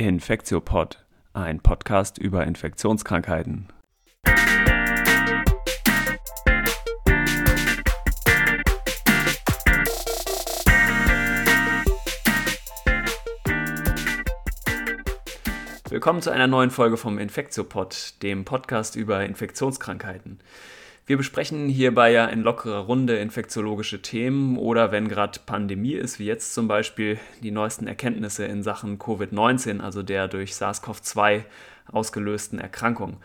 Infektiopod, ein Podcast über Infektionskrankheiten. Willkommen zu einer neuen Folge vom Infektiopod, dem Podcast über Infektionskrankheiten. Wir besprechen hierbei ja in lockerer Runde infektiologische Themen oder wenn gerade Pandemie ist, wie jetzt zum Beispiel die neuesten Erkenntnisse in Sachen Covid-19, also der durch SARS-CoV-2 ausgelösten Erkrankung.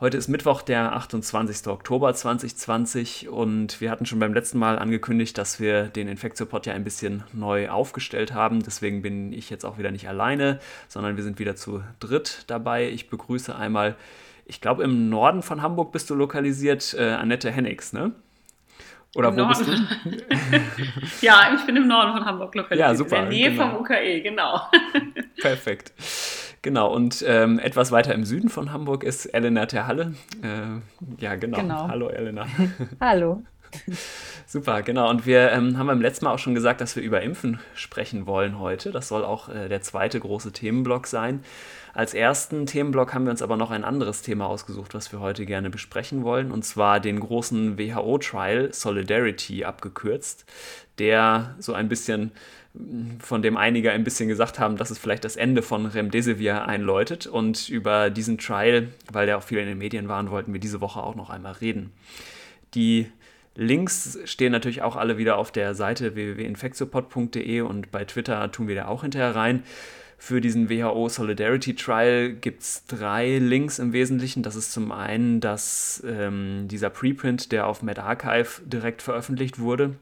Heute ist Mittwoch, der 28. Oktober 2020 und wir hatten schon beim letzten Mal angekündigt, dass wir den Infektiopod ja ein bisschen neu aufgestellt haben. Deswegen bin ich jetzt auch wieder nicht alleine, sondern wir sind wieder zu dritt dabei. Ich begrüße einmal ich glaube, im Norden von Hamburg bist du lokalisiert, äh, Annette Hennigs, ne? Oder Im wo Norden. bist du? ja, ich bin im Norden von Hamburg lokalisiert. Ja, super. In der Nähe genau. vom UKE, genau. Perfekt. Genau, und ähm, etwas weiter im Süden von Hamburg ist Elena Terhalle. Äh, ja, genau. genau. Hallo, Elena. Hallo. Super, genau. Und wir ähm, haben beim letzten Mal auch schon gesagt, dass wir über Impfen sprechen wollen heute. Das soll auch äh, der zweite große Themenblock sein. Als ersten Themenblock haben wir uns aber noch ein anderes Thema ausgesucht, was wir heute gerne besprechen wollen, und zwar den großen WHO-Trial Solidarity abgekürzt, der so ein bisschen von dem einige ein bisschen gesagt haben, dass es vielleicht das Ende von Remdesivir einläutet. Und über diesen Trial, weil der auch viel in den Medien war, wollten wir diese Woche auch noch einmal reden. Die Links stehen natürlich auch alle wieder auf der Seite www.infectiopod.de und bei Twitter tun wir da auch hinterher rein. Für diesen WHO Solidarity Trial gibt es drei Links im Wesentlichen. Das ist zum einen das, ähm, dieser Preprint, der auf MedArchive direkt veröffentlicht wurde.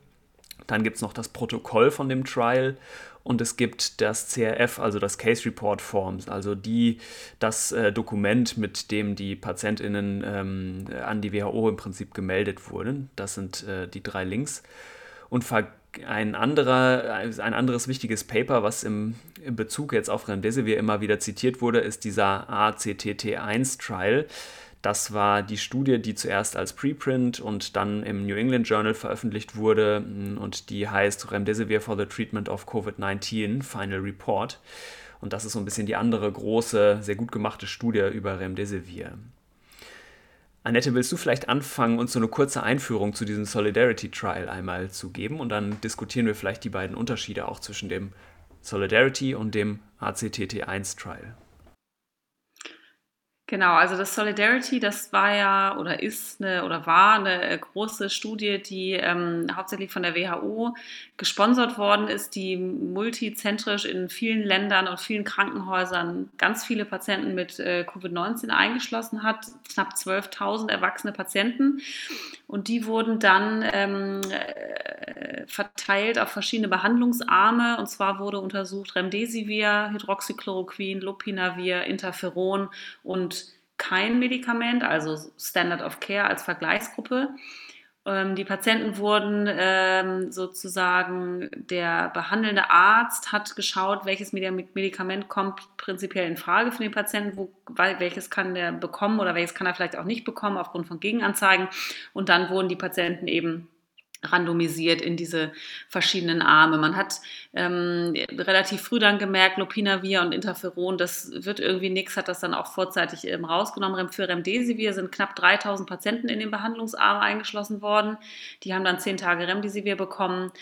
Dann gibt es noch das Protokoll von dem Trial und es gibt das CRF, also das Case Report Forms, also die, das äh, Dokument, mit dem die PatientInnen ähm, an die WHO im Prinzip gemeldet wurden. Das sind äh, die drei Links. Und ein, anderer, ein anderes wichtiges Paper, was im, im Bezug jetzt auf Remdesivir immer wieder zitiert wurde, ist dieser ACTT1-Trial. Das war die Studie, die zuerst als Preprint und dann im New England Journal veröffentlicht wurde und die heißt Remdesivir for the Treatment of COVID-19 Final Report. Und das ist so ein bisschen die andere große, sehr gut gemachte Studie über Remdesivir. Annette, willst du vielleicht anfangen, uns so eine kurze Einführung zu diesem Solidarity Trial einmal zu geben und dann diskutieren wir vielleicht die beiden Unterschiede auch zwischen dem Solidarity und dem ACTT1 Trial. Genau, also das Solidarity, das war ja oder ist eine oder war eine große Studie, die ähm, hauptsächlich von der WHO gesponsert worden ist, die multizentrisch in vielen Ländern und vielen Krankenhäusern ganz viele Patienten mit äh, Covid-19 eingeschlossen hat, knapp 12.000 erwachsene Patienten. Und die wurden dann ähm, äh, verteilt auf verschiedene Behandlungsarme. Und zwar wurde untersucht Remdesivir, Hydroxychloroquin, Lopinavir, Interferon und kein Medikament, also Standard of Care als Vergleichsgruppe. Ähm, die Patienten wurden ähm, sozusagen, der behandelnde Arzt hat geschaut, welches Medikament kommt prinzipiell in Frage für den Patienten, wo, welches kann der bekommen oder welches kann er vielleicht auch nicht bekommen aufgrund von Gegenanzeigen. Und dann wurden die Patienten eben randomisiert in diese verschiedenen Arme. Man hat ähm, relativ früh dann gemerkt, Lopinavir und Interferon, das wird irgendwie nichts, hat das dann auch vorzeitig ähm, rausgenommen. Für Remdesivir sind knapp 3000 Patienten in den Behandlungsarm eingeschlossen worden. Die haben dann zehn Tage Remdesivir bekommen.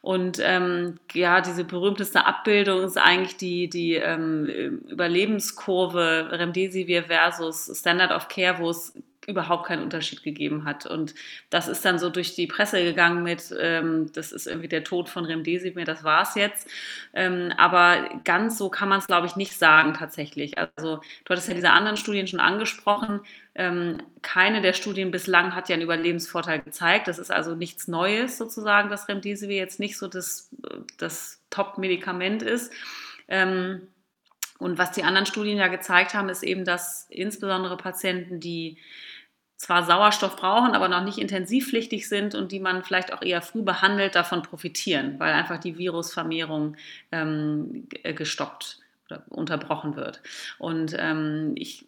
Und ähm, ja, diese berühmteste Abbildung ist eigentlich die, die ähm, Überlebenskurve Remdesivir versus Standard of Care, wo es überhaupt keinen Unterschied gegeben hat. Und das ist dann so durch die Presse gegangen mit, ähm, das ist irgendwie der Tod von Remdesivir, das war es jetzt. Ähm, aber ganz so kann man es, glaube ich, nicht sagen tatsächlich. Also du hattest ja diese anderen Studien schon angesprochen. Ähm, keine der Studien bislang hat ja einen Überlebensvorteil gezeigt. Das ist also nichts Neues sozusagen, dass Remdesivir jetzt nicht so das, das Top-Medikament ist. Ähm, und was die anderen Studien ja gezeigt haben, ist eben, dass insbesondere Patienten, die zwar Sauerstoff brauchen, aber noch nicht intensivpflichtig sind und die man vielleicht auch eher früh behandelt, davon profitieren, weil einfach die Virusvermehrung ähm, gestoppt oder unterbrochen wird. Und ähm, ich,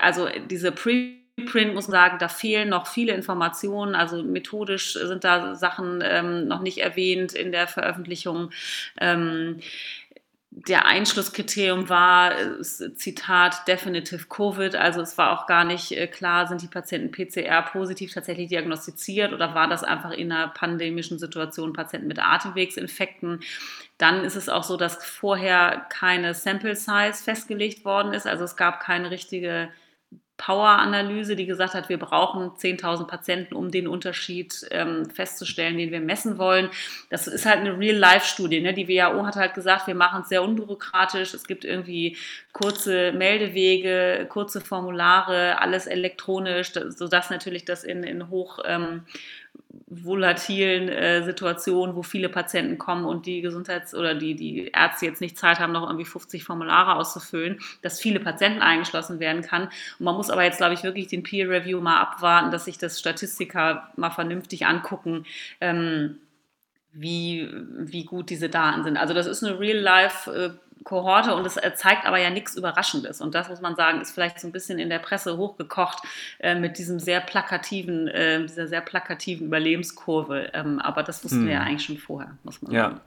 also diese Pre Print muss man sagen, da fehlen noch viele Informationen. Also methodisch sind da Sachen ähm, noch nicht erwähnt in der Veröffentlichung. Ähm, der Einschlusskriterium war, Zitat, definitive Covid. Also es war auch gar nicht äh, klar, sind die Patienten PCR-positiv tatsächlich diagnostiziert oder war das einfach in einer pandemischen Situation Patienten mit Atemwegsinfekten. Dann ist es auch so, dass vorher keine Sample Size festgelegt worden ist. Also es gab keine richtige Power-Analyse, die gesagt hat, wir brauchen 10.000 Patienten, um den Unterschied ähm, festzustellen, den wir messen wollen. Das ist halt eine Real-Life-Studie. Ne? Die WHO hat halt gesagt, wir machen es sehr unbürokratisch. Es gibt irgendwie kurze Meldewege, kurze Formulare, alles elektronisch, sodass natürlich das in, in hoch ähm, volatilen äh, Situationen, wo viele Patienten kommen und die Gesundheits- oder die, die Ärzte jetzt nicht Zeit haben, noch irgendwie 50 Formulare auszufüllen, dass viele Patienten eingeschlossen werden kann. Und man muss aber jetzt, glaube ich, wirklich den Peer Review mal abwarten, dass sich das Statistiker mal vernünftig angucken. Ähm, wie, wie gut diese Daten sind. Also das ist eine Real-Life- äh, Kohorte und es zeigt aber ja nichts Überraschendes. Und das muss man sagen, ist vielleicht so ein bisschen in der Presse hochgekocht äh, mit diesem sehr plakativen, äh, dieser sehr plakativen Überlebenskurve. Ähm, aber das wussten hm. wir ja eigentlich schon vorher, muss man ja. sagen.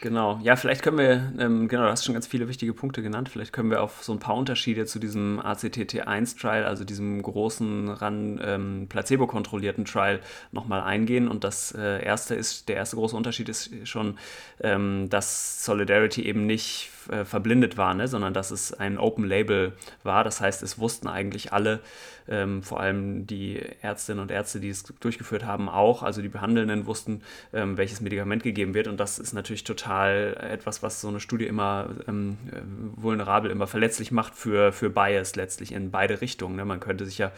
Genau, ja, vielleicht können wir, ähm, genau, du hast schon ganz viele wichtige Punkte genannt, vielleicht können wir auf so ein paar Unterschiede zu diesem ACTT1-Trial, also diesem großen, ran ähm, placebo-kontrollierten Trial, nochmal eingehen. Und das äh, erste ist, der erste große Unterschied ist schon, ähm, dass Solidarity eben nicht äh, verblindet war, ne? sondern dass es ein Open Label war. Das heißt, es wussten eigentlich alle, ähm, vor allem die Ärztinnen und Ärzte, die es durchgeführt haben, auch, also die Behandelnden wussten, ähm, welches Medikament gegeben wird. Und das ist natürlich total etwas, was so eine Studie immer ähm, äh, vulnerabel, immer verletzlich macht für, für Bias letztlich in beide Richtungen. Ne? Man könnte sich ja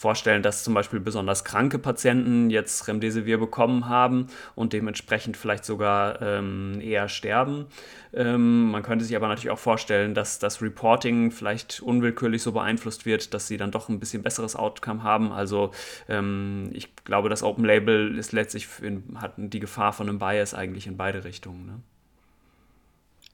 vorstellen, dass zum Beispiel besonders kranke Patienten jetzt Remdesivir bekommen haben und dementsprechend vielleicht sogar ähm, eher sterben. Ähm, man könnte sich aber natürlich auch vorstellen, dass das Reporting vielleicht unwillkürlich so beeinflusst wird, dass sie dann doch ein bisschen besseres Outcome haben. Also ähm, ich glaube, das Open Label ist letztlich in, hat die Gefahr von einem Bias eigentlich in beide Richtungen. Ne?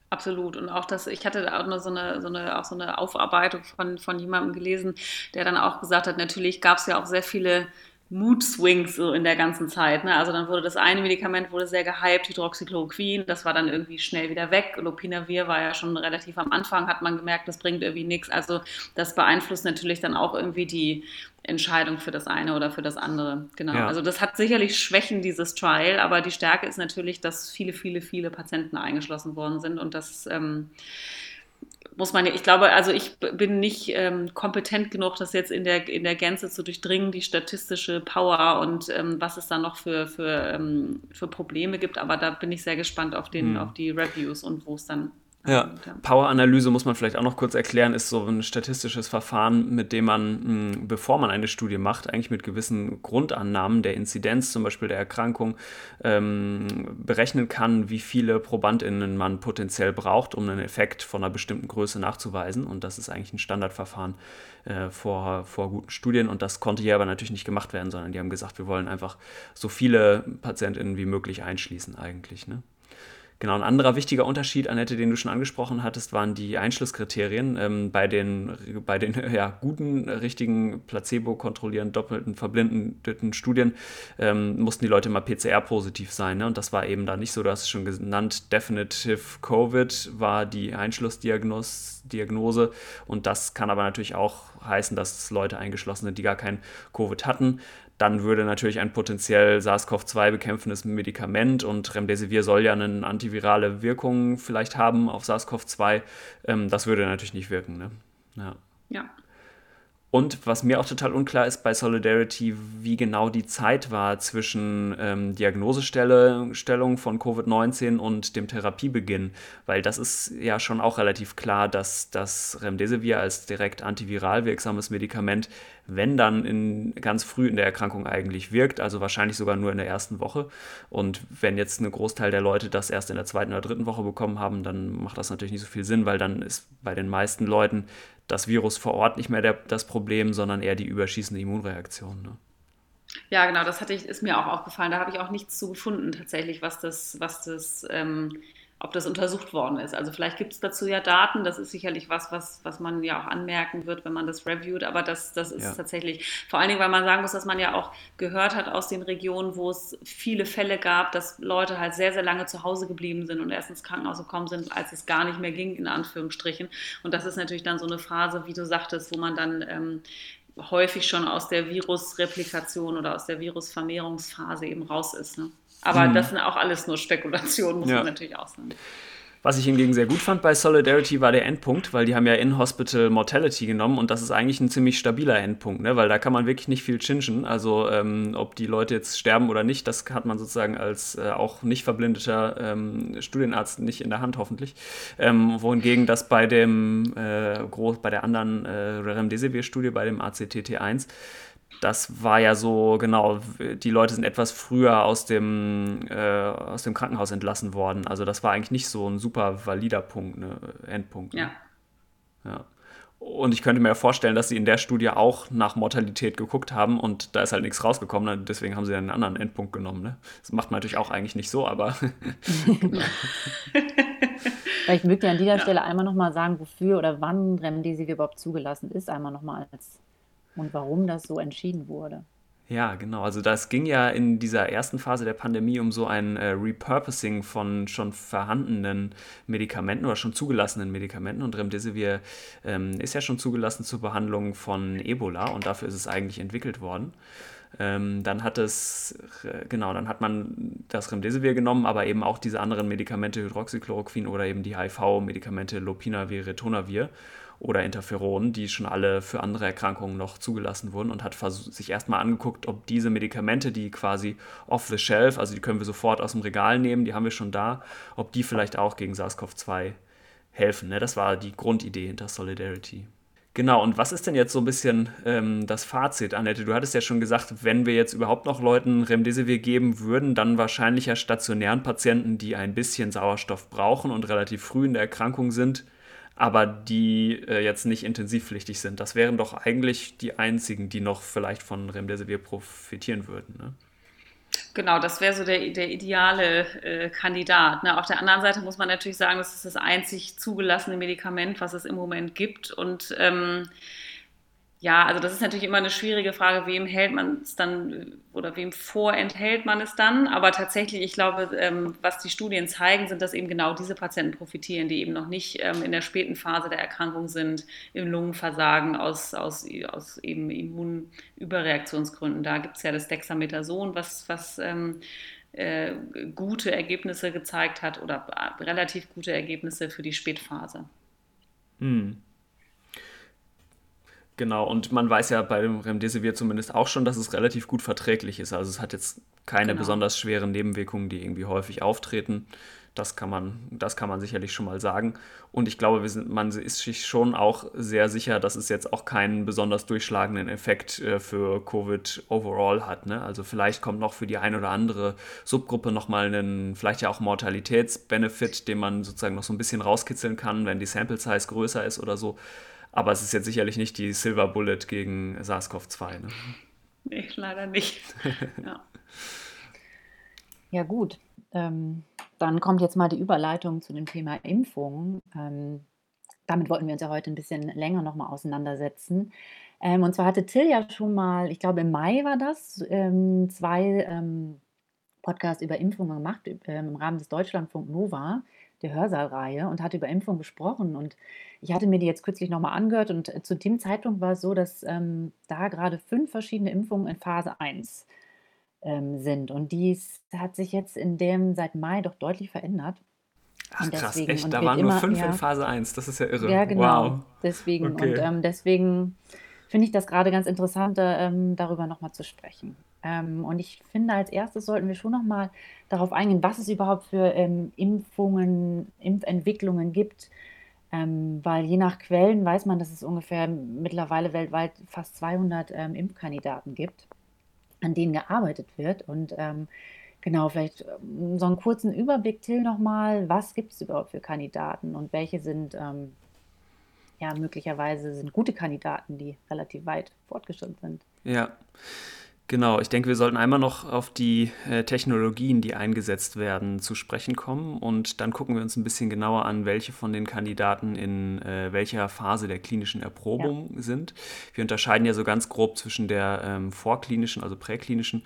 Absolut. Und auch das, ich hatte auch noch so eine, so eine, auch so eine Aufarbeitung von, von jemandem gelesen, der dann auch gesagt hat, natürlich gab es ja auch sehr viele Mood Swings so in der ganzen Zeit. Ne? Also dann wurde das eine Medikament wurde sehr gehypt, Hydroxychloroquin, das war dann irgendwie schnell wieder weg. Lopinavir war ja schon relativ am Anfang, hat man gemerkt, das bringt irgendwie nichts. Also das beeinflusst natürlich dann auch irgendwie die Entscheidung für das eine oder für das andere. Genau. Ja. Also das hat sicherlich Schwächen, dieses Trial, aber die Stärke ist natürlich, dass viele, viele, viele Patienten eingeschlossen worden sind und das ähm, muss man ja, ich glaube, also ich bin nicht ähm, kompetent genug, das jetzt in der, in der Gänze zu durchdringen, die statistische Power und ähm, was es da noch für, für, ähm, für Probleme gibt. Aber da bin ich sehr gespannt auf, den, hm. auf die Reviews und wo es dann ja, Power-Analyse muss man vielleicht auch noch kurz erklären, ist so ein statistisches Verfahren, mit dem man, hm, bevor man eine Studie macht, eigentlich mit gewissen Grundannahmen der Inzidenz, zum Beispiel der Erkrankung, ähm, berechnen kann, wie viele ProbandInnen man potenziell braucht, um einen Effekt von einer bestimmten Größe nachzuweisen. Und das ist eigentlich ein Standardverfahren äh, vor, vor guten Studien. Und das konnte hier aber natürlich nicht gemacht werden, sondern die haben gesagt, wir wollen einfach so viele PatientInnen wie möglich einschließen eigentlich. Ne? Genau, ein anderer wichtiger Unterschied, Annette, den du schon angesprochen hattest, waren die Einschlusskriterien. Ähm, bei den, bei den ja, guten, richtigen, placebo-kontrollierenden, doppelten, verblindeten Studien ähm, mussten die Leute mal PCR-positiv sein. Ne? Und das war eben da nicht so, du hast es schon genannt, Definitive Covid war die Einschlussdiagnose. Und das kann aber natürlich auch heißen, dass Leute eingeschlossen sind, die gar kein Covid hatten dann würde natürlich ein potenziell SARS-CoV-2 bekämpfendes Medikament und Remdesivir soll ja eine antivirale Wirkung vielleicht haben auf SARS-CoV-2, ähm, das würde natürlich nicht wirken. Ne? Ja. ja. Und was mir auch total unklar ist bei Solidarity, wie genau die Zeit war zwischen ähm, Diagnosestellung von Covid-19 und dem Therapiebeginn, weil das ist ja schon auch relativ klar, dass das Remdesivir als direkt antiviral wirksames Medikament, wenn dann in, ganz früh in der Erkrankung eigentlich wirkt, also wahrscheinlich sogar nur in der ersten Woche. Und wenn jetzt ein Großteil der Leute das erst in der zweiten oder dritten Woche bekommen haben, dann macht das natürlich nicht so viel Sinn, weil dann ist bei den meisten Leuten das Virus vor Ort nicht mehr der, das Problem, sondern eher die überschießende Immunreaktion. Ne? Ja, genau, das hatte ich, ist mir auch aufgefallen. Da habe ich auch nichts zu gefunden tatsächlich, was das, was das ähm, ob das untersucht worden ist. Also vielleicht gibt es dazu ja Daten, das ist sicherlich was, was, was man ja auch anmerken wird, wenn man das reviewt, aber das, das ist ja. tatsächlich, vor allen Dingen, weil man sagen muss, dass man ja auch gehört hat aus den Regionen, wo es viele Fälle gab, dass Leute halt sehr, sehr lange zu Hause geblieben sind und erst ins Krankenhaus gekommen sind, als es gar nicht mehr ging, in Anführungsstrichen. Und das ist natürlich dann so eine Phase, wie du sagtest, wo man dann ähm, häufig schon aus der Virusreplikation oder aus der Virusvermehrungsphase eben raus ist. Ne? Aber mhm. das sind auch alles nur Spekulationen, muss ja. man natürlich auch sagen. Was ich hingegen sehr gut fand bei Solidarity war der Endpunkt, weil die haben ja In-Hospital Mortality genommen und das ist eigentlich ein ziemlich stabiler Endpunkt, ne? weil da kann man wirklich nicht viel chinchen. Also ähm, ob die Leute jetzt sterben oder nicht, das hat man sozusagen als äh, auch nicht verblindeter ähm, Studienarzt nicht in der Hand hoffentlich. Ähm, wohingegen das bei dem äh, groß, bei der anderen äh, Remdesivir-Studie, bei dem ACTT1, das war ja so, genau, die Leute sind etwas früher aus dem, äh, aus dem Krankenhaus entlassen worden. Also das war eigentlich nicht so ein super valider Punkt, ne, Endpunkt. Ne? Ja. ja. Und ich könnte mir vorstellen, dass sie in der Studie auch nach Mortalität geguckt haben und da ist halt nichts rausgekommen, ne? deswegen haben sie einen anderen Endpunkt genommen. Ne? Das macht man natürlich auch eigentlich nicht so, aber. Vielleicht mögt ihr an dieser ja. Stelle einmal nochmal sagen, wofür oder wann Remdesivir überhaupt zugelassen ist, einmal nochmal als und warum das so entschieden wurde. Ja, genau. Also das ging ja in dieser ersten Phase der Pandemie um so ein äh, Repurposing von schon vorhandenen Medikamenten oder schon zugelassenen Medikamenten. Und Remdesivir ähm, ist ja schon zugelassen zur Behandlung von Ebola und dafür ist es eigentlich entwickelt worden. Ähm, dann hat es, äh, genau, dann hat man das Remdesivir genommen, aber eben auch diese anderen Medikamente, Hydroxychloroquin oder eben die HIV-Medikamente Lopinavir, Ritonavir oder Interferon, die schon alle für andere Erkrankungen noch zugelassen wurden und hat sich erstmal angeguckt, ob diese Medikamente, die quasi off the shelf, also die können wir sofort aus dem Regal nehmen, die haben wir schon da, ob die vielleicht auch gegen SARS-CoV-2 helfen. Ne? Das war die Grundidee hinter Solidarity. Genau, und was ist denn jetzt so ein bisschen ähm, das Fazit, Annette? Du hattest ja schon gesagt, wenn wir jetzt überhaupt noch Leuten Remdesivir geben würden, dann wahrscheinlich ja stationären Patienten, die ein bisschen Sauerstoff brauchen und relativ früh in der Erkrankung sind, aber die äh, jetzt nicht intensivpflichtig sind. Das wären doch eigentlich die einzigen, die noch vielleicht von Remdesivir profitieren würden. Ne? Genau, das wäre so der, der ideale äh, Kandidat. Ne? Auf der anderen Seite muss man natürlich sagen, das ist das einzig zugelassene Medikament, was es im Moment gibt. Und ähm, ja, also das ist natürlich immer eine schwierige Frage, wem hält man es dann oder wem vorenthält man es dann. Aber tatsächlich, ich glaube, ähm, was die Studien zeigen, sind, dass eben genau diese Patienten profitieren, die eben noch nicht ähm, in der späten Phase der Erkrankung sind, im Lungenversagen aus, aus, aus eben Immunüberreaktionsgründen. Da gibt es ja das Dexamethason, was, was ähm, äh, gute Ergebnisse gezeigt hat oder relativ gute Ergebnisse für die Spätphase. Hm. Genau, und man weiß ja bei dem Remdesivir zumindest auch schon, dass es relativ gut verträglich ist. Also es hat jetzt keine genau. besonders schweren Nebenwirkungen, die irgendwie häufig auftreten. Das kann man, das kann man sicherlich schon mal sagen. Und ich glaube, sind, man ist sich schon auch sehr sicher, dass es jetzt auch keinen besonders durchschlagenden Effekt äh, für Covid overall hat. Ne? Also vielleicht kommt noch für die eine oder andere Subgruppe nochmal einen, vielleicht ja auch Mortalitätsbenefit, den man sozusagen noch so ein bisschen rauskitzeln kann, wenn die Sample Size größer ist oder so. Aber es ist jetzt sicherlich nicht die Silver Bullet gegen SARS-CoV-2. Ne? Nee, leider nicht. ja. ja, gut. Ähm, dann kommt jetzt mal die Überleitung zu dem Thema Impfung. Ähm, damit wollten wir uns ja heute ein bisschen länger nochmal auseinandersetzen. Ähm, und zwar hatte Till ja schon mal, ich glaube im Mai war das, ähm, zwei ähm, Podcasts über Impfungen gemacht ähm, im Rahmen des Deutschlandfunk Nova der Hörsaalreihe und hatte über Impfung gesprochen. Und ich hatte mir die jetzt kürzlich nochmal angehört und äh, zu dem Zeitpunkt war es so, dass ähm, da gerade fünf verschiedene Impfungen in Phase 1 ähm, sind. Und dies hat sich jetzt in dem seit Mai doch deutlich verändert. Ach krass, deswegen, echt? Da waren immer, nur fünf ja, in Phase 1. Das ist ja irre. Ja, genau. Wow. Deswegen. Okay. Und ähm, deswegen finde ich das gerade ganz interessant, ähm, darüber nochmal zu sprechen. Ähm, und ich finde, als erstes sollten wir schon nochmal darauf eingehen, was es überhaupt für ähm, Impfungen, Impfentwicklungen gibt. Ähm, weil je nach Quellen weiß man, dass es ungefähr mittlerweile weltweit fast 200 ähm, Impfkandidaten gibt, an denen gearbeitet wird. Und ähm, genau, vielleicht ähm, so einen kurzen Überblick, Till, nochmal. Was gibt es überhaupt für Kandidaten und welche sind ja möglicherweise sind gute Kandidaten, die relativ weit fortgeschritten sind? Ja. Genau, ich denke, wir sollten einmal noch auf die äh, Technologien, die eingesetzt werden, zu sprechen kommen. Und dann gucken wir uns ein bisschen genauer an, welche von den Kandidaten in äh, welcher Phase der klinischen Erprobung ja. sind. Wir unterscheiden ja so ganz grob zwischen der ähm, vorklinischen, also präklinischen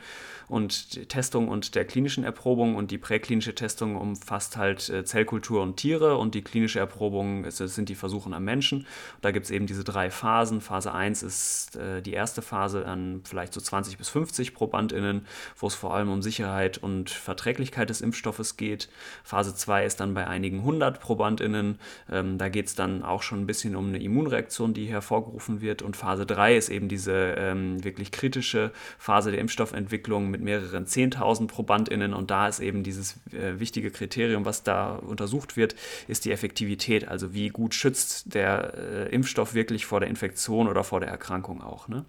und Testung und der klinischen Erprobung. Und die präklinische Testung umfasst halt äh, Zellkultur und Tiere und die klinische Erprobung ist, sind die Versuche am Menschen. Da gibt es eben diese drei Phasen. Phase 1 ist äh, die erste Phase an vielleicht so 20 bis 50 ProbandInnen, wo es vor allem um Sicherheit und Verträglichkeit des Impfstoffes geht. Phase 2 ist dann bei einigen hundert ProbandInnen. Ähm, da geht es dann auch schon ein bisschen um eine Immunreaktion, die hervorgerufen wird. Und Phase 3 ist eben diese ähm, wirklich kritische Phase der Impfstoffentwicklung mit mehreren 10.000 ProbandInnen. Und da ist eben dieses äh, wichtige Kriterium, was da untersucht wird, ist die Effektivität. Also wie gut schützt der äh, Impfstoff wirklich vor der Infektion oder vor der Erkrankung auch. Ne?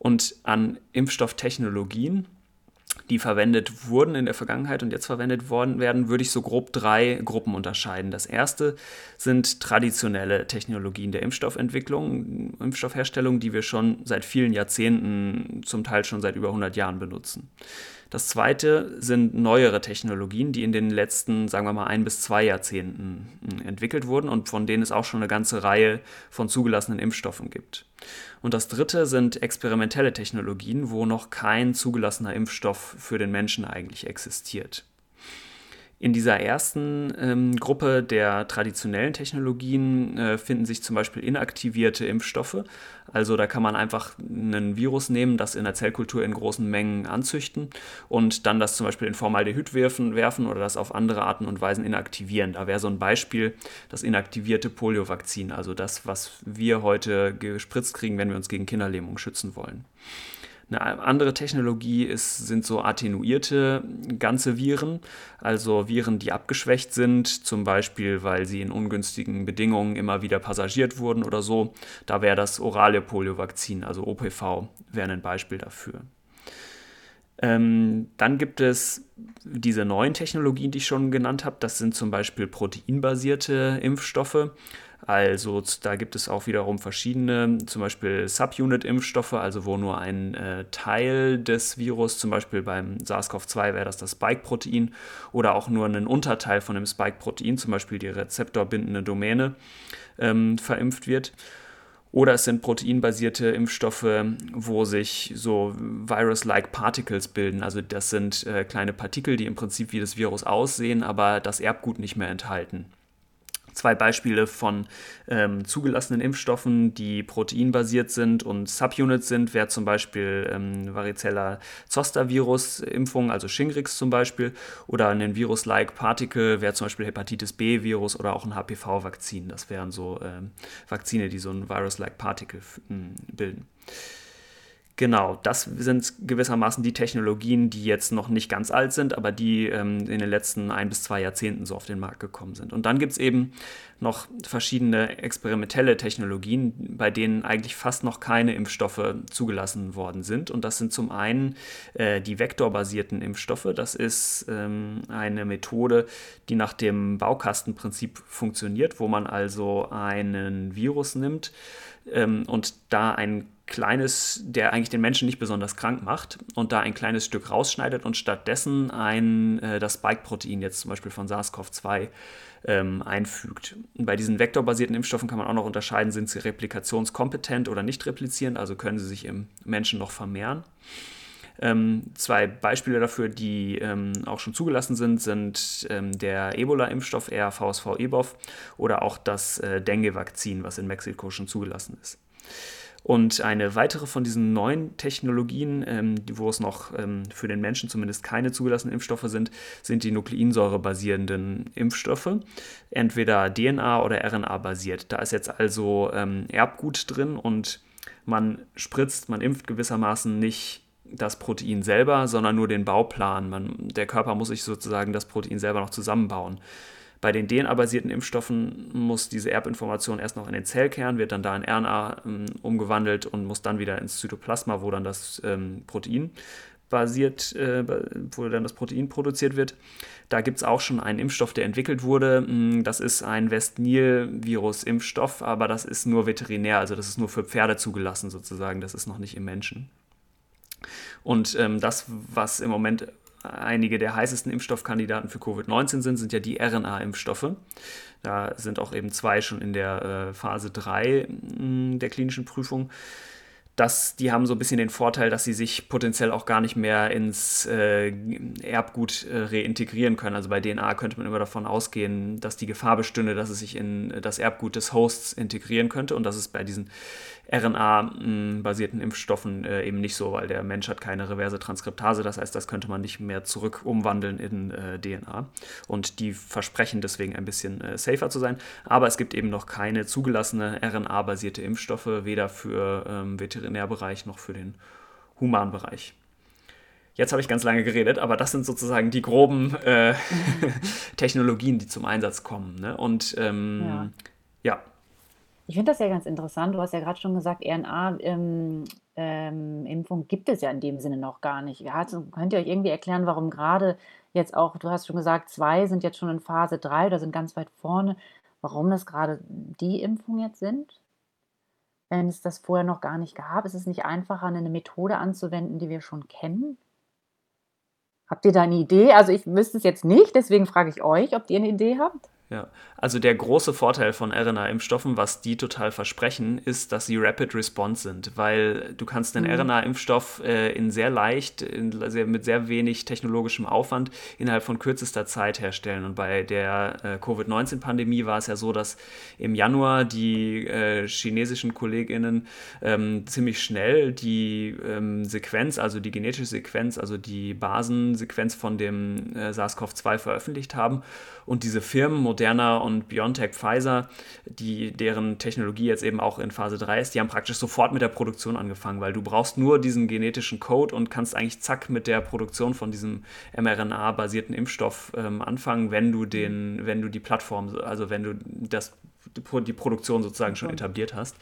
Und an Impfstofftechnologien, die verwendet wurden in der Vergangenheit und jetzt verwendet worden werden, würde ich so grob drei Gruppen unterscheiden. Das erste sind traditionelle Technologien der Impfstoffentwicklung, Impfstoffherstellung, die wir schon seit vielen Jahrzehnten, zum Teil schon seit über 100 Jahren benutzen. Das zweite sind neuere Technologien, die in den letzten, sagen wir mal, ein bis zwei Jahrzehnten hm, entwickelt wurden und von denen es auch schon eine ganze Reihe von zugelassenen Impfstoffen gibt. Und das dritte sind experimentelle Technologien, wo noch kein zugelassener Impfstoff für den Menschen eigentlich existiert. In dieser ersten ähm, Gruppe der traditionellen Technologien äh, finden sich zum Beispiel inaktivierte Impfstoffe. Also da kann man einfach ein Virus nehmen, das in der Zellkultur in großen Mengen anzüchten und dann das zum Beispiel in Formaldehyd werfen, werfen oder das auf andere Arten und Weisen inaktivieren. Da wäre so ein Beispiel das inaktivierte Poliovakzin, also das, was wir heute gespritzt kriegen, wenn wir uns gegen Kinderlähmung schützen wollen. Eine andere Technologie ist, sind so attenuierte ganze Viren, also Viren, die abgeschwächt sind, zum Beispiel, weil sie in ungünstigen Bedingungen immer wieder passagiert wurden oder so. Da wäre das orale Poliovakzin, also OPV, wäre ein Beispiel dafür. Ähm, dann gibt es diese neuen Technologien, die ich schon genannt habe. Das sind zum Beispiel proteinbasierte Impfstoffe. Also da gibt es auch wiederum verschiedene, zum Beispiel Subunit-Impfstoffe, also wo nur ein äh, Teil des Virus, zum Beispiel beim SARS-CoV-2 wäre das das Spike-Protein, oder auch nur ein Unterteil von dem Spike-Protein, zum Beispiel die rezeptorbindende Domäne, ähm, verimpft wird. Oder es sind proteinbasierte Impfstoffe, wo sich so Virus-like Particles bilden. Also das sind äh, kleine Partikel, die im Prinzip wie das Virus aussehen, aber das Erbgut nicht mehr enthalten zwei Beispiele von ähm, zugelassenen Impfstoffen, die proteinbasiert sind und Subunits sind, wäre zum Beispiel ähm, Varicella-Zoster-Virus-Impfung, also Shingrix zum Beispiel, oder ein Virus-like Particle wäre zum Beispiel Hepatitis B-Virus oder auch ein HPV-Vakzin. Das wären so ähm, Vakzine, die so ein Virus-like Particle bilden. Genau, das sind gewissermaßen die Technologien, die jetzt noch nicht ganz alt sind, aber die ähm, in den letzten ein bis zwei Jahrzehnten so auf den Markt gekommen sind. Und dann gibt es eben noch verschiedene experimentelle Technologien, bei denen eigentlich fast noch keine Impfstoffe zugelassen worden sind. Und das sind zum einen äh, die vektorbasierten Impfstoffe. Das ist ähm, eine Methode, die nach dem Baukastenprinzip funktioniert, wo man also einen Virus nimmt ähm, und da ein kleines, der eigentlich den Menschen nicht besonders krank macht und da ein kleines Stück rausschneidet und stattdessen ein, äh, das Spike-Protein jetzt zum Beispiel von SARS-CoV-2 ähm, einfügt. bei diesen vektorbasierten Impfstoffen kann man auch noch unterscheiden, sind sie replikationskompetent oder nicht replizierend, also können sie sich im Menschen noch vermehren. Ähm, zwei Beispiele dafür, die ähm, auch schon zugelassen sind, sind ähm, der Ebola-Impfstoff RVSV-EBOV oder auch das äh, Dengue-Vakzin, was in Mexiko schon zugelassen ist. Und eine weitere von diesen neuen Technologien, ähm, wo es noch ähm, für den Menschen zumindest keine zugelassenen Impfstoffe sind, sind die nukleinsäure-basierenden Impfstoffe, entweder DNA- oder RNA-basiert. Da ist jetzt also ähm, Erbgut drin und man spritzt, man impft gewissermaßen nicht das Protein selber, sondern nur den Bauplan. Man, der Körper muss sich sozusagen das Protein selber noch zusammenbauen. Bei den DNA-basierten Impfstoffen muss diese Erbinformation erst noch in den Zellkern, wird dann da in RNA ähm, umgewandelt und muss dann wieder ins Zytoplasma, wo dann das ähm, Protein basiert, äh, wo dann das Protein produziert wird. Da gibt es auch schon einen Impfstoff, der entwickelt wurde. Mm, das ist ein West-Nil-Virus-Impfstoff, aber das ist nur veterinär, also das ist nur für Pferde zugelassen sozusagen, das ist noch nicht im Menschen. Und ähm, das, was im Moment einige der heißesten Impfstoffkandidaten für Covid-19 sind, sind ja die RNA-Impfstoffe. Da sind auch eben zwei schon in der äh, Phase 3 mh, der klinischen Prüfung dass die haben so ein bisschen den Vorteil, dass sie sich potenziell auch gar nicht mehr ins äh, Erbgut äh, reintegrieren können. Also bei DNA könnte man immer davon ausgehen, dass die Gefahr bestünde, dass es sich in das Erbgut des Hosts integrieren könnte. Und das ist bei diesen RNA-basierten Impfstoffen äh, eben nicht so, weil der Mensch hat keine reverse Transkriptase. Das heißt, das könnte man nicht mehr zurück umwandeln in äh, DNA. Und die versprechen deswegen ein bisschen äh, safer zu sein. Aber es gibt eben noch keine zugelassene RNA-basierte Impfstoffe, weder für ähm, Veterinärbereich noch für den Humanbereich. Jetzt habe ich ganz lange geredet, aber das sind sozusagen die groben äh, Technologien, die zum Einsatz kommen. Ne? Und ähm, ja. Ich finde das ja ganz interessant. Du hast ja gerade schon gesagt, RNA-Impfung ähm, ähm, gibt es ja in dem Sinne noch gar nicht. Ja, also könnt ihr euch irgendwie erklären, warum gerade jetzt auch, du hast schon gesagt, zwei sind jetzt schon in Phase 3 oder sind ganz weit vorne, warum das gerade die Impfungen jetzt sind? Wenn es das vorher noch gar nicht gab, ist es nicht einfacher, eine Methode anzuwenden, die wir schon kennen? Habt ihr da eine Idee? Also ich wüsste es jetzt nicht, deswegen frage ich euch, ob ihr eine Idee habt. Ja, also der große Vorteil von RNA-Impfstoffen, was die total versprechen, ist, dass sie Rapid Response sind, weil du kannst den mhm. RNA-Impfstoff äh, in sehr leicht, in sehr, mit sehr wenig technologischem Aufwand innerhalb von kürzester Zeit herstellen. Und bei der äh, Covid-19-Pandemie war es ja so, dass im Januar die äh, chinesischen KollegInnen ähm, ziemlich schnell die ähm, Sequenz, also die genetische Sequenz, also die Basensequenz von dem äh, SARS-CoV-2 veröffentlicht haben. Und diese Firmen, Moderna und BioNTech Pfizer, die, deren Technologie jetzt eben auch in Phase 3 ist, die haben praktisch sofort mit der Produktion angefangen, weil du brauchst nur diesen genetischen Code und kannst eigentlich zack mit der Produktion von diesem mRNA-basierten Impfstoff ähm, anfangen, wenn du den, wenn du die Plattform, also wenn du das die Produktion sozusagen schon etabliert hast.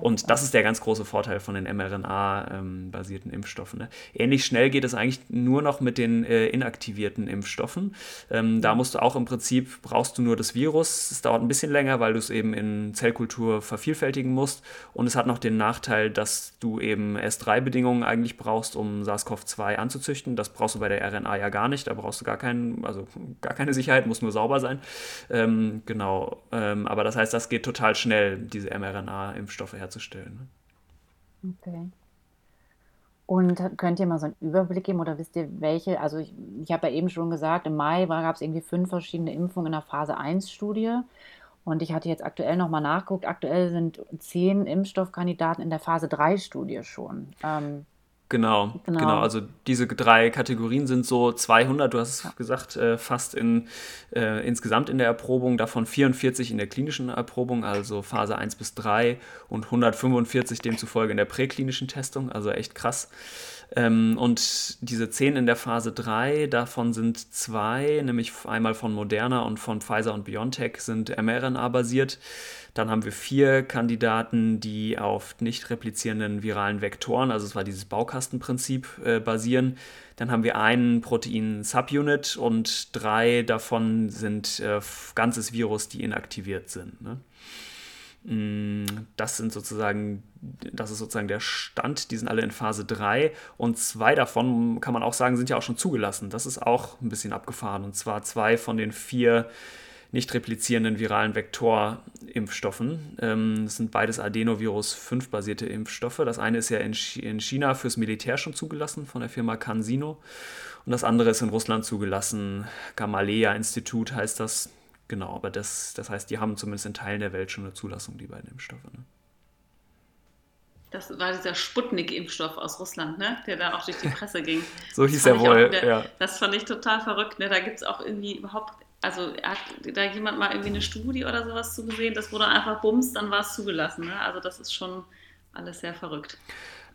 Und das ist der ganz große Vorteil von den mRNA-basierten ähm, Impfstoffen. Ne? Ähnlich schnell geht es eigentlich nur noch mit den äh, inaktivierten Impfstoffen. Ähm, da musst du auch im Prinzip, brauchst du nur das Virus. Es dauert ein bisschen länger, weil du es eben in Zellkultur vervielfältigen musst. Und es hat noch den Nachteil, dass du eben S3-Bedingungen eigentlich brauchst, um SARS-CoV-2 anzuzüchten. Das brauchst du bei der RNA ja gar nicht. Da brauchst du gar, keinen, also gar keine Sicherheit, muss nur sauber sein. Ähm, genau. Ähm, aber das heißt, das geht total schnell, diese mRNA-Impfstoffe herzustellen. Ne? Okay. Und könnt ihr mal so einen Überblick geben oder wisst ihr, welche? Also, ich, ich habe ja eben schon gesagt, im Mai gab es irgendwie fünf verschiedene Impfungen in der Phase 1-Studie. Und ich hatte jetzt aktuell nochmal nachgeguckt. Aktuell sind zehn Impfstoffkandidaten in der Phase 3-Studie schon. Ähm, Genau, genau, genau, Also diese drei Kategorien sind so 200, du hast es gesagt, äh, fast in, äh, insgesamt in der Erprobung, davon 44 in der klinischen Erprobung, also Phase 1 bis 3 und 145 demzufolge in der präklinischen Testung, also echt krass. Ähm, und diese 10 in der Phase 3, davon sind zwei, nämlich einmal von Moderna und von Pfizer und BioNTech, sind mRNA-basiert. Dann haben wir vier Kandidaten, die auf nicht replizierenden viralen Vektoren, also es war dieses Baukastenprinzip, äh, basieren. Dann haben wir einen Protein-Subunit und drei davon sind äh, ganzes Virus, die inaktiviert sind. Ne? Mm, das sind sozusagen, das ist sozusagen der Stand. Die sind alle in Phase 3 und zwei davon, kann man auch sagen, sind ja auch schon zugelassen. Das ist auch ein bisschen abgefahren. Und zwar zwei von den vier nicht replizierenden viralen Vektorimpfstoffen. Ähm, das sind beides Adenovirus 5-basierte Impfstoffe. Das eine ist ja in, China fürs Militär schon zugelassen von der Firma CanSino und das andere ist in Russland zugelassen. Gamaleya Institut heißt das. Genau, aber das, das heißt, die haben zumindest in Teilen der Welt schon eine Zulassung, die beiden Impfstoffe. Ne? Das war dieser Sputnik-Impfstoff aus Russland, ne? der da auch durch die Presse ging. so hieß er wohl. Der, ja. Das fand ich total verrückt. Ne? Da gibt es auch irgendwie überhaupt also hat da jemand mal irgendwie eine Studie oder sowas zugesehen, das wurde einfach bums, dann war es zugelassen. Ne? Also das ist schon alles sehr verrückt.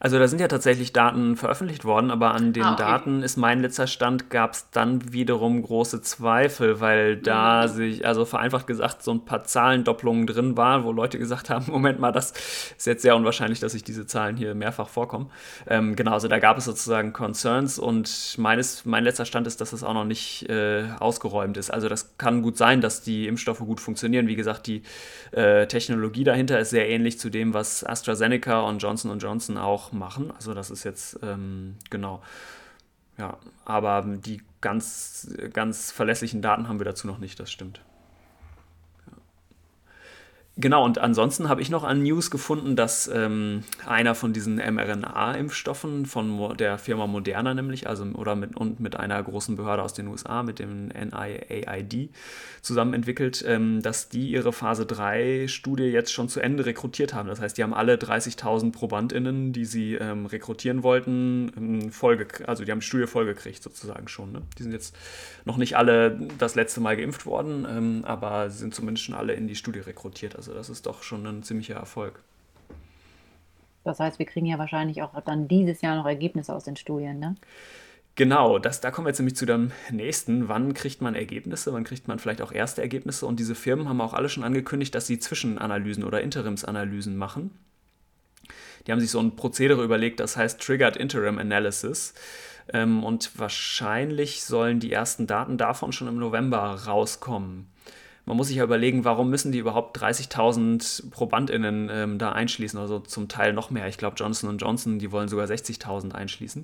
Also da sind ja tatsächlich Daten veröffentlicht worden, aber an den ah, okay. Daten ist mein letzter Stand, gab es dann wiederum große Zweifel, weil da mhm. sich, also vereinfacht gesagt, so ein paar Zahlendoppelungen drin waren, wo Leute gesagt haben, Moment mal, das ist jetzt sehr unwahrscheinlich, dass sich diese Zahlen hier mehrfach vorkommen. Ähm, genau, also da gab es sozusagen Concerns und meines, mein letzter Stand ist, dass das auch noch nicht äh, ausgeräumt ist. Also das kann gut sein, dass die Impfstoffe gut funktionieren. Wie gesagt, die äh, Technologie dahinter ist sehr ähnlich zu dem, was AstraZeneca und Johnson Johnson auch machen. Also das ist jetzt ähm, genau. Ja, aber die ganz, ganz verlässlichen Daten haben wir dazu noch nicht, das stimmt. Genau, und ansonsten habe ich noch an News gefunden, dass ähm, einer von diesen mRNA-Impfstoffen von der Firma Moderna nämlich, also oder mit und mit einer großen Behörde aus den USA, mit dem NIAID, zusammen entwickelt, ähm, dass die ihre Phase 3-Studie jetzt schon zu Ende rekrutiert haben. Das heißt, die haben alle 30.000 ProbandInnen, die sie ähm, rekrutieren wollten, ähm, voll also die haben die Studie vollgekriegt sozusagen schon. Ne? Die sind jetzt noch nicht alle das letzte Mal geimpft worden, ähm, aber sind zumindest schon alle in die Studie rekrutiert. Also das ist doch schon ein ziemlicher Erfolg. Das heißt, wir kriegen ja wahrscheinlich auch dann dieses Jahr noch Ergebnisse aus den Studien, ne? Genau, das, da kommen wir jetzt nämlich zu dem nächsten. Wann kriegt man Ergebnisse? Wann kriegt man vielleicht auch erste Ergebnisse? Und diese Firmen haben auch alle schon angekündigt, dass sie Zwischenanalysen oder Interimsanalysen machen. Die haben sich so ein Prozedere überlegt, das heißt Triggered Interim Analysis. Ähm, und wahrscheinlich sollen die ersten Daten davon schon im November rauskommen man muss sich ja überlegen, warum müssen die überhaupt 30.000 ProbandInnen ähm, da einschließen, also zum Teil noch mehr. Ich glaube, Johnson Johnson, die wollen sogar 60.000 einschließen.